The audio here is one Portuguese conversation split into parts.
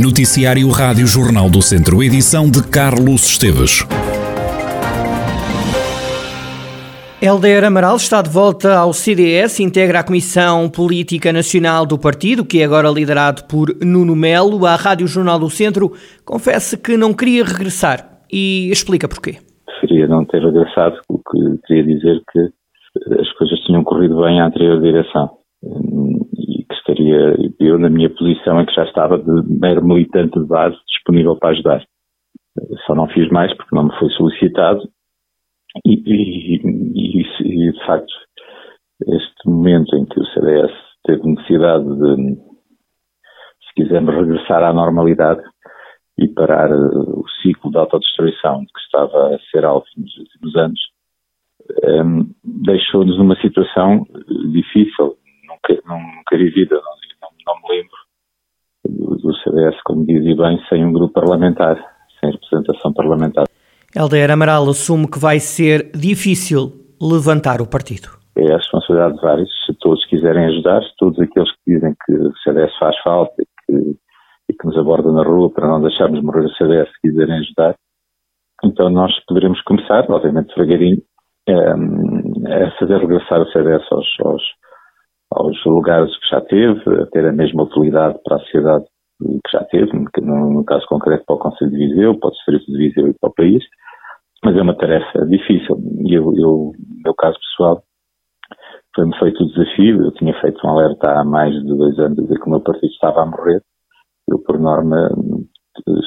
Noticiário Rádio Jornal do Centro, edição de Carlos Esteves. Helder Amaral está de volta ao CDS, integra a Comissão Política Nacional do Partido, que é agora liderado por Nuno Melo. A Rádio Jornal do Centro confessa que não queria regressar e explica porquê. Preferia não ter regressado, o que queria dizer que as coisas tinham corrido bem à anterior direção eu na minha posição é que já estava de mero militante de base disponível para ajudar. Só não fiz mais porque não me foi solicitado e, e, e, e de facto este momento em que o CDS teve necessidade de, se quisermos, regressar à normalidade e parar o ciclo de autodestruição que estava a ser alvo nos últimos anos, um, deixou-nos numa situação difícil nunca, nunca vi vida, não, não, não me lembro do, do CDS, como dizia bem, sem um grupo parlamentar, sem representação parlamentar. Helder Amaral assume que vai ser difícil levantar o partido. É a responsabilidade de vários. Se todos quiserem ajudar, se todos aqueles que dizem que o CDS faz falta e que, e que nos abordam na rua para não deixarmos morrer o CDS, se quiserem ajudar, então nós poderemos começar, obviamente devagarinho, a fazer regressar o CDS aos, aos, aos lugares que já teve, a ter a mesma utilidade para a sociedade que já teve, no, no caso concreto para o Conselho de Viseu, para o Distrito de Viseu e para o país, mas é uma tarefa difícil. E eu, eu, no meu caso pessoal, foi-me feito o desafio, eu tinha feito um alerta há mais de dois anos dizer que o meu partido estava a morrer, eu por norma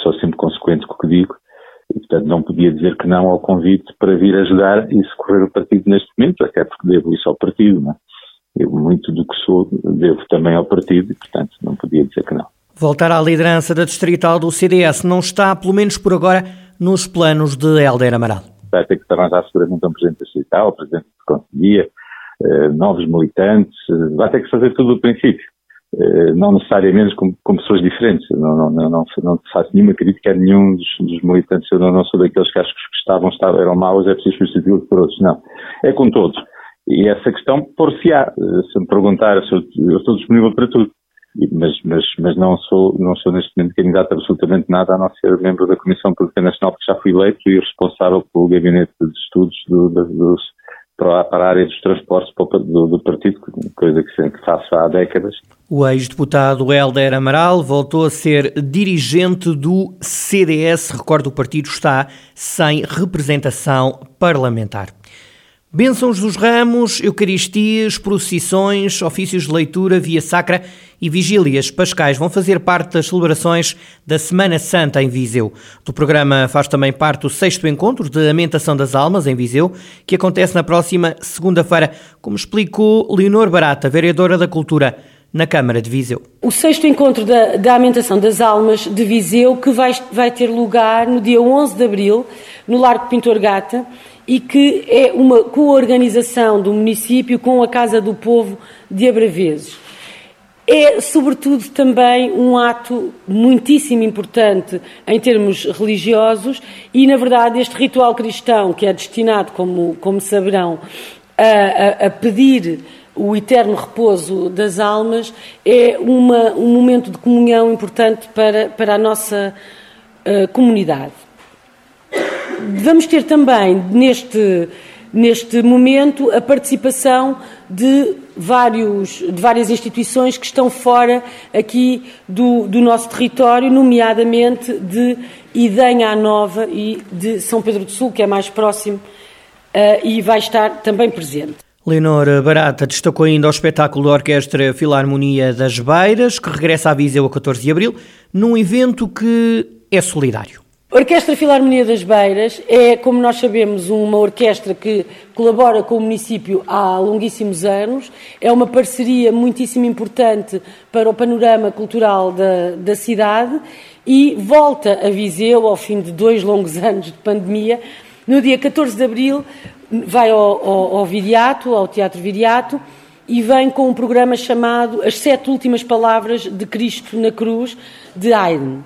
sou sempre consequente com o que digo, e portanto não podia dizer que não ao convite para vir ajudar e socorrer o partido neste momento, até porque devo isso ao partido, não é? eu muito do que sou devo também ao partido e, portanto, não podia dizer que não. Voltar à liderança da distrital do CDS não está, pelo menos por agora, nos planos de Helder Amaral. Vai ter que se seguramente um presidente da distrital, presidente de conselhia, eh, novos militantes, eh, vai ter que fazer tudo do princípio. Eh, não necessariamente com, com, pessoas diferentes. Não, não, não, não, não faço nenhuma crítica a nenhum dos, dos militantes. Eu não, não, sou daqueles que acho que os que estavam, estavam eram maus, é preciso substituí-los por outros. Não. É com todos. E essa questão por-se-á. Se me perguntar, eu estou disponível para tudo. Mas, mas, mas não, sou, não sou neste momento candidato absolutamente nada, a não ser membro da Comissão Política Nacional, porque já fui eleito e responsável pelo gabinete de estudos do, do, dos, para a área dos transportes do, do partido, coisa que sempre faço há décadas. O ex-deputado Helder Amaral voltou a ser dirigente do CDS. Recordo, o partido está sem representação parlamentar. Bênçãos dos ramos, eucaristias, procissões, ofícios de leitura, via sacra e vigílias pascais vão fazer parte das celebrações da Semana Santa em Viseu. Do programa faz também parte o sexto encontro de Amentação das Almas em Viseu, que acontece na próxima segunda-feira, como explicou Leonor Barata, vereadora da Cultura na Câmara de Viseu. O sexto encontro da, da Amentação das Almas de Viseu, que vai, vai ter lugar no dia 11 de abril, no Largo Pintor Gata, e que é uma coorganização do município com a Casa do Povo de Abraveses. É, sobretudo, também um ato muitíssimo importante em termos religiosos e, na verdade, este ritual cristão, que é destinado, como, como saberão, a, a, a pedir o eterno repouso das almas, é uma, um momento de comunhão importante para, para a nossa uh, comunidade. Vamos ter também neste, neste momento a participação de, vários, de várias instituições que estão fora aqui do, do nosso território, nomeadamente de Idenha Nova e de São Pedro do Sul, que é mais próximo uh, e vai estar também presente. Leonor Barata destacou ainda o espetáculo da Orquestra Filarmonia das Beiras, que regressa à Viseu a 14 de abril, num evento que é solidário. A Orquestra Filarmonia das Beiras é, como nós sabemos, uma orquestra que colabora com o município há longuíssimos anos. É uma parceria muitíssimo importante para o panorama cultural da, da cidade e volta a Viseu ao fim de dois longos anos de pandemia. No dia 14 de abril vai ao, ao, ao Viriato, ao Teatro Viriato, e vem com um programa chamado As Sete Últimas Palavras de Cristo na Cruz, de Haydn.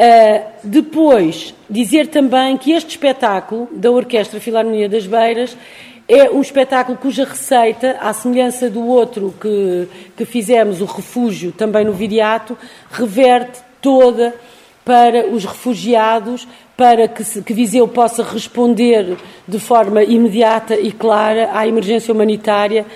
Uh, depois, dizer também que este espetáculo da Orquestra Filarmonia das Beiras é um espetáculo cuja receita, à semelhança do outro que, que fizemos, o Refúgio, também no Viriato, reverte toda para os refugiados, para que, que Viseu possa responder de forma imediata e clara à emergência humanitária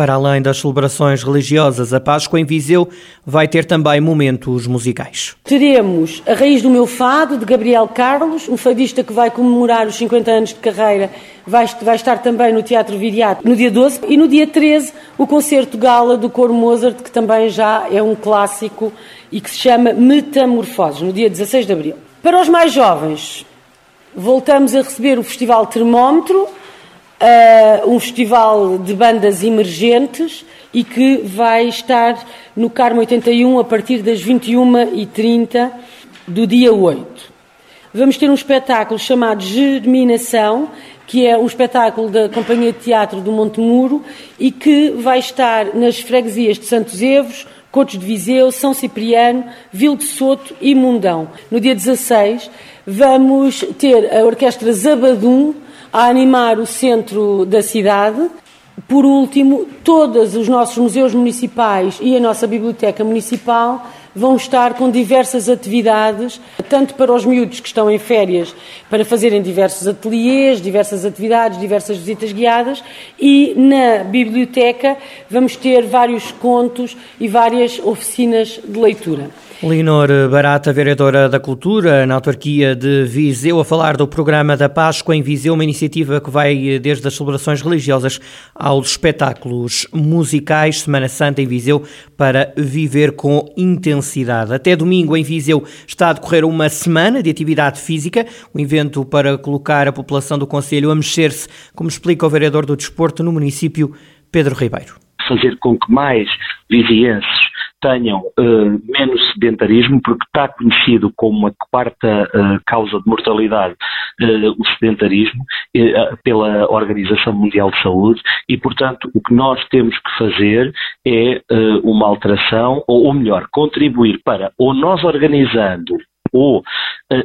para além das celebrações religiosas, a Páscoa em Viseu vai ter também momentos musicais. Teremos A Raiz do Meu Fado, de Gabriel Carlos, um fadista que vai comemorar os 50 anos de carreira, vai, vai estar também no Teatro Viriato no dia 12, e no dia 13 o concerto gala do Coro Mozart, que também já é um clássico e que se chama Metamorfoses, no dia 16 de Abril. Para os mais jovens, voltamos a receber o Festival Termómetro, uh, um festival de bandas emergentes e que vai estar no Carmo 81 a partir das 21h30 do dia 8. Vamos ter um espetáculo chamado Germinação, que é um espetáculo da Companhia de Teatro do Monte Muro e que vai estar nas freguesias de Santos Evos, Cotos de Viseu, São Cipriano, Vil de Soto e Mundão. No dia 16 vamos ter a Orquestra Zabadum, a animar o centro da cidade. Por último, todos os nossos museus municipais e a nossa biblioteca municipal vão estar com diversas atividades, tanto para os miúdos que estão em férias, para fazerem diversos ateliês, diversas atividades, diversas visitas guiadas, e na biblioteca vamos ter vários contos e várias oficinas de leitura. Leonor Barata, vereadora da Cultura na autarquia de Viseu, a falar do programa da Páscoa em Viseu, uma iniciativa que vai desde as celebrações religiosas aos espetáculos musicais, Semana Santa em Viseu, para viver com intensidade. Até domingo em Viseu está a decorrer uma semana de atividade física, um evento para colocar a população do Conselho a mexer-se, como explica o vereador do Desporto no município, Pedro Ribeiro. Fazer com que mais vizienses tenham uh, menos sedentarismo, porque está conhecido como a quarta uh, causa de mortalidade uh, o sedentarismo pela Organização Mundial de Saúde e, portanto, o que nós temos que fazer é uma alteração, ou, ou melhor, contribuir para, ou nós organizando ou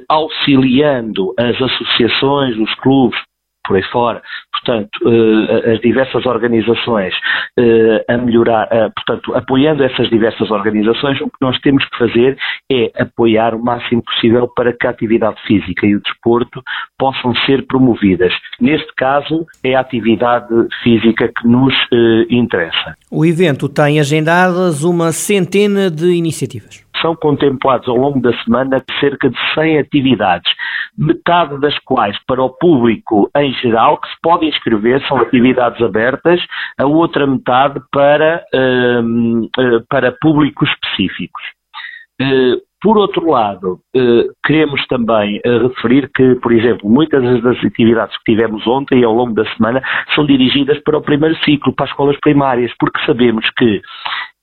auxiliando as associações, os clubes, por aí fora, portanto, uh, as diversas organizações uh, a melhorar, uh, portanto, apoiando essas diversas organizações, o que nós temos que fazer é apoiar o máximo possível para que a atividade física e o desporto possam ser promovidas. Neste caso, é a atividade física que nos interessa. O evento tem agendadas uma centena de iniciativas são contemplados ao longo da semana cerca de 100 atividades, metade das quais para o público em geral, que se pode inscrever, são atividades abertas, a outra metade para, uh, para públicos específicos. Uh, por outro lado, uh, queremos também referir que, por exemplo, muitas das atividades que tivemos ontem e ao longo da semana são dirigidas para o primeiro ciclo, para as escolas primárias, porque sabemos que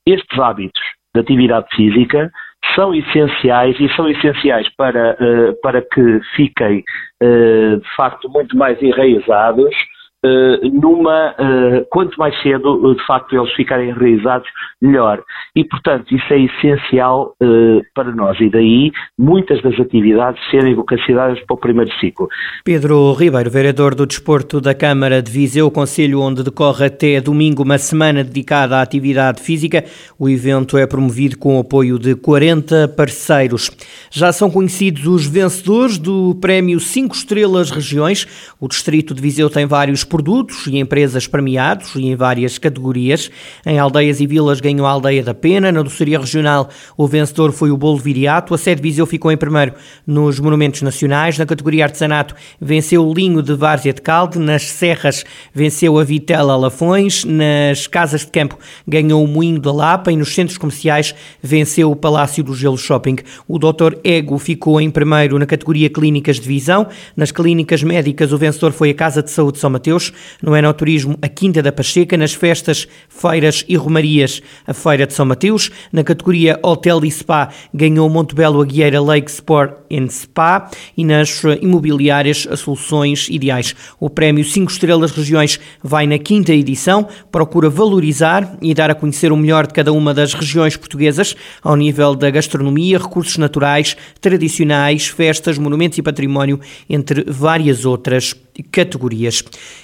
estes hábitos de atividade física são essenciais e são essenciais para, uh, para que fiquem, uh, de facto, muito mais enraizados numa, uh, quanto mais cedo, de facto, eles ficarem enraizados, melhor. E, portanto, isso é essencial para nós. E daí, muitas das atividades serem vocacionadas para o primeiro ciclo. Pedro Ribeiro, vereador do Desporto da Câmara de Viseu, conselho onde decorre até domingo uma semana dedicada à atividade física. O evento é promovido com o apoio de 40 parceiros. Já são conhecidos os vencedores do Prémio 5 Estrelas Regiões. O Distrito de Viseu tem vários produtos e empresas premiados e em várias categorias. Em aldeias e vilas ganhou a Aldeia da Pena, na doçaria regional o vencedor foi o Bolo Viriato, a sede Viseu ficou em primeiro nos monumentos nacionais, na categoria artesanato venceu o Linho de Várzea de Calde, nas Serras venceu a Vitela Lafões, nas casas de campo ganhou o Moinho da Lapa. E nos centros comerciais venceu o Palácio do Gelo Shopping. O Dr. Ego ficou em primeiro na categoria Clínicas de Visão, nas clínicas médicas o vencedor foi a Casa de Saúde de São Mateus, Deus, no Enoturismo a Quinta da Pacheca, nas festas, feiras e romarias a Feira de São Mateus, na categoria Hotel e Spa ganhou Montebello Aguieira Lake Sport and Spa e nas imobiliárias a Soluções Ideais. O prémio 5 Estrelas Regiões vai na quinta edição, procura valorizar e dar a conhecer o melhor de cada uma das regiões portuguesas ao nível da gastronomia, recursos naturais, tradicionais, festas, monumentos e património, entre várias outras categorias.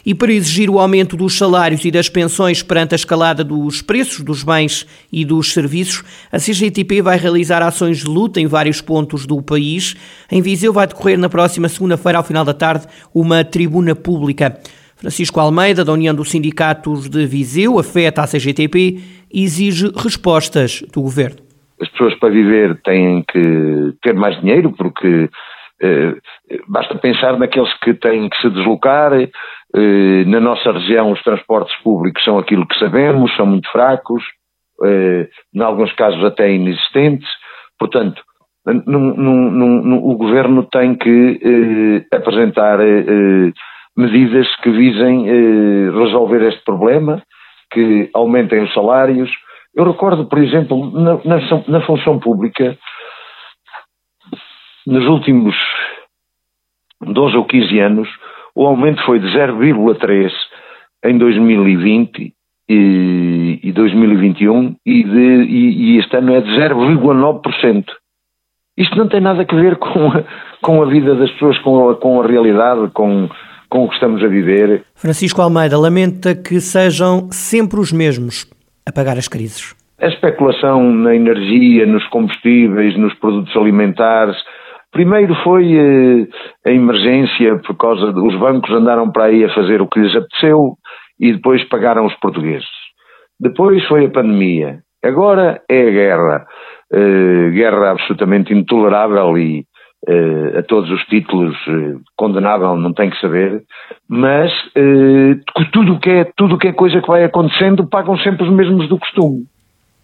E para exigir o aumento dos salários e das pensões perante a escalada dos preços dos bens e dos serviços, a CGTP vai realizar ações de luta em vários pontos do país. Em Viseu vai decorrer na próxima segunda-feira, ao final da tarde, uma tribuna pública. Francisco Almeida, da União dos Sindicatos de Viseu, afeta a CGTP, exige respostas do governo. As pessoas para viver têm que ter mais dinheiro, porque eh, basta pensar naqueles que têm que se deslocar. Eh, na nossa região, os transportes públicos são aquilo que sabemos, são muito fracos, eh, em alguns casos até inexistentes. Portanto, num, num, num, o governo tem que eh, apresentar eh, medidas que visem eh, resolver este problema, que aumentem os salários. Eu recordo, por exemplo, na, na, na função pública, nos últimos 12 ou 15 anos, o aumento foi de 0,3 em 2020 e, e 2021 e, de, e, e este ano é de 0,9%. Isto não tem nada a ver com a, com a vida das pessoas, com a, com a realidade, com, com o que estamos a viver. Francisco Almeida lamenta que sejam sempre os mesmos a pagar as crises. A especulação na energia, nos combustíveis, nos produtos alimentares. Primeiro foi eh, a emergência por causa dos bancos andaram para aí a fazer o que lhes apeteceu e depois pagaram os portugueses. Depois foi a pandemia. Agora é a guerra. Eh, guerra absolutamente intolerável e, Uh, a todos os títulos uh, condenável, não tem que saber, mas uh, tudo o que é tudo que é coisa que vai acontecendo pagam sempre os mesmos do costume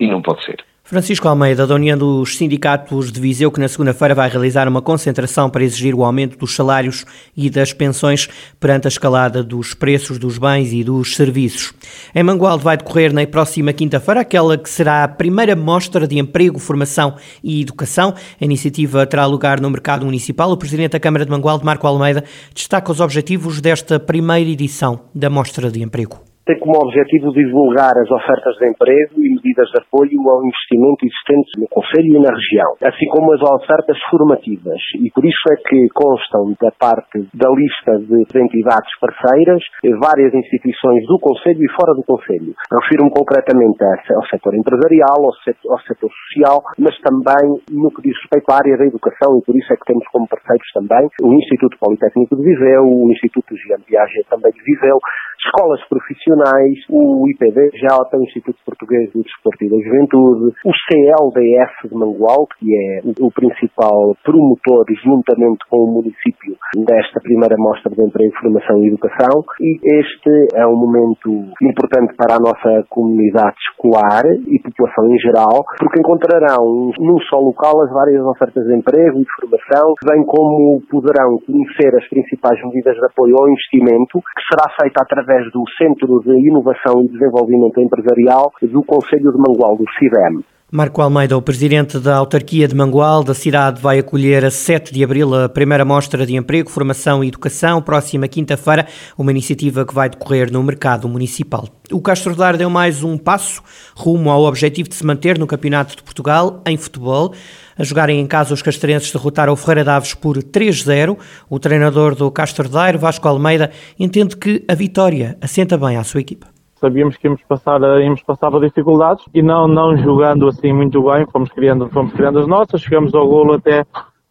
e não pode ser. Francisco Almeida, da União dos Sindicatos de Viseu, que na segunda-feira vai realizar uma concentração para exigir o aumento dos salários e das pensões perante a escalada dos preços dos bens e dos serviços. Em Mangualde vai decorrer na próxima quinta-feira aquela que será a primeira mostra de emprego, formação e educação. A iniciativa terá lugar no mercado municipal. O Presidente da Câmara de Mangualde, Marco Almeida, destaca os objetivos desta primeira edição da Mostra de Emprego tem como objetivo divulgar as ofertas de emprego e medidas de apoio ao investimento existentes no Conselho e na região, assim como as ofertas formativas. E por isso é que constam da parte da lista de entidades parceiras várias instituições do Conselho e fora do Conselho. Refiro-me concretamente ao setor empresarial, ao setor, ao setor social, mas também no que diz respeito à área da educação e por isso é que temos como parceiros também o Instituto Politécnico de Viseu, o Instituto Jean Piaget também de Viseu, escolas profissionais, o IPDJ, o Instituto Português do Desporto e da Juventude, o CLDF de Mangual, que é o principal promotor, juntamente com o município, desta primeira mostra de emprego, formação e educação. E este é um momento importante para a nossa comunidade escolar e população em geral, porque encontrarão num só local as várias ofertas de emprego e de formação, bem como poderão conhecer as principais medidas de apoio ao investimento, que será feita através através do Centro de Inovação e Desenvolvimento Empresarial do Conselho de Mangual, do CIDEM. Marco Almeida, o presidente da autarquia de Mangual, da cidade, vai acolher a 7 de abril a primeira mostra de emprego, formação e educação, próxima quinta-feira, uma iniciativa que vai decorrer no mercado municipal. O Castro Dar deu mais um passo rumo ao objetivo de se manter no Campeonato de Portugal em futebol. A jogarem em casa, os castrenses derrotaram o Ferreira Daves por 3-0. O treinador do Castro Daire, Vasco Almeida, entende que a vitória assenta bem à sua equipa sabíamos que íamos passar, íamos passar por dificuldades e não, não jogando assim muito bem, fomos criando, fomos criando as nossas, chegamos ao golo até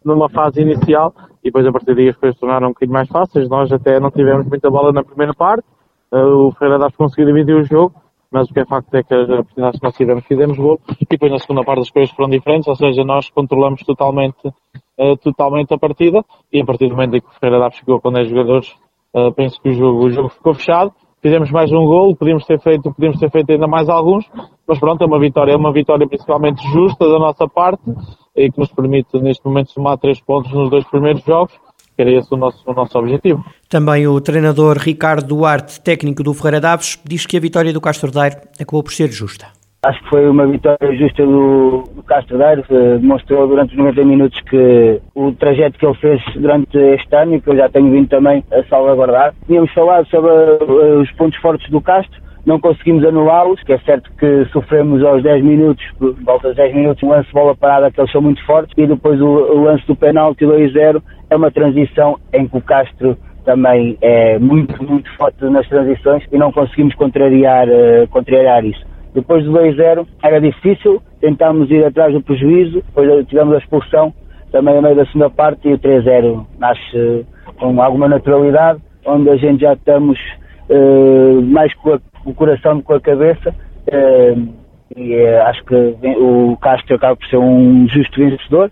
numa fase inicial e depois a partir daí as coisas tornaram um bocadinho mais fáceis. Nós até não tivemos muita bola na primeira parte, eh, o Ferreira Daves conseguiu dividir o jogo, mas o que é facto é que as oportunidades que nós tivemos fizemos gol e depois na segunda parte as coisas foram diferentes, ou seja, nós controlamos totalmente, uh, totalmente a partida e a partir do momento em que o Ferreira Daves chegou com 10 jogadores, uh, penso que o jogo, o jogo ficou fechado fizemos mais um gol, podíamos ter feito, podíamos ter feito ainda mais alguns, mas pronto, é uma vitória, é uma vitória principalmente justa da nossa parte e que nos permite neste momento somar três pontos nos dois primeiros jogos, que era esse o nosso, o nosso objetivo. Também o treinador Ricardo Duarte, técnico do Ferreira Daves, diz que a vitória do Castro Daire acabou por ser justa. Acho que foi uma vitória justa do, do Castro Daire, demonstrou durante os 90 minutos que o trajeto que ele fez durante este ano e que eu já tenho vindo também a salvaguardar. Tínhamos falado sobre uh, os pontos fortes do Castro, não conseguimos anulá-los, que é certo que sofremos aos 10 minutos, volta aos 10 minutos, um lance de bola parada que eles são muito fortes, e depois o, o lance do penalti 2-0 é uma transição em que o Castro também é muito, muito forte nas transições e não conseguimos contrariar, uh, contrariar isso. Depois do 2-0 era difícil, tentámos ir atrás do prejuízo, depois tivemos a expulsão também a meio da segunda parte e o 3-0 nasce com alguma naturalidade, onde a gente já estamos uh, mais com a, o coração do que com a cabeça uh, e uh, acho que o Castro acaba por ser um justo vencedor.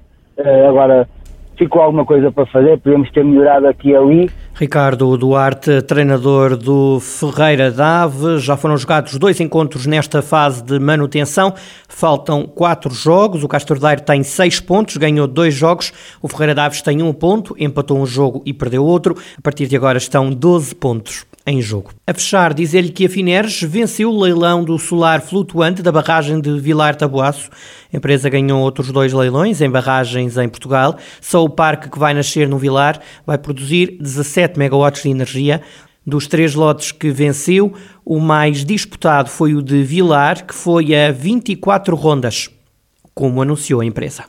agora ficou alguma coisa para fazer, podemos ter melhorado aqui e ali. Ricardo Duarte, treinador do Ferreira Dave, já foram jogados dois encontros nesta fase de manutenção, faltam quatro jogos, o Castro Daire tem seis pontos, ganhou dois jogos, o Ferreira Daves tem um ponto, empatou um jogo e perdeu outro, a partir de agora estão 12 pontos em jogo. A fechar, dizer-lhe que a Fineres venceu o leilão do solar flutuante da barragem de Vilar Taboaço. A empresa ganhou outros dois leilões em barragens em Portugal. Só o parque que vai nascer no Vilar vai produzir 17 megawatts de energia. Dos três lotes que venceu, o mais disputado foi o de Vilar, que foi a 24 rondas, como anunciou a empresa.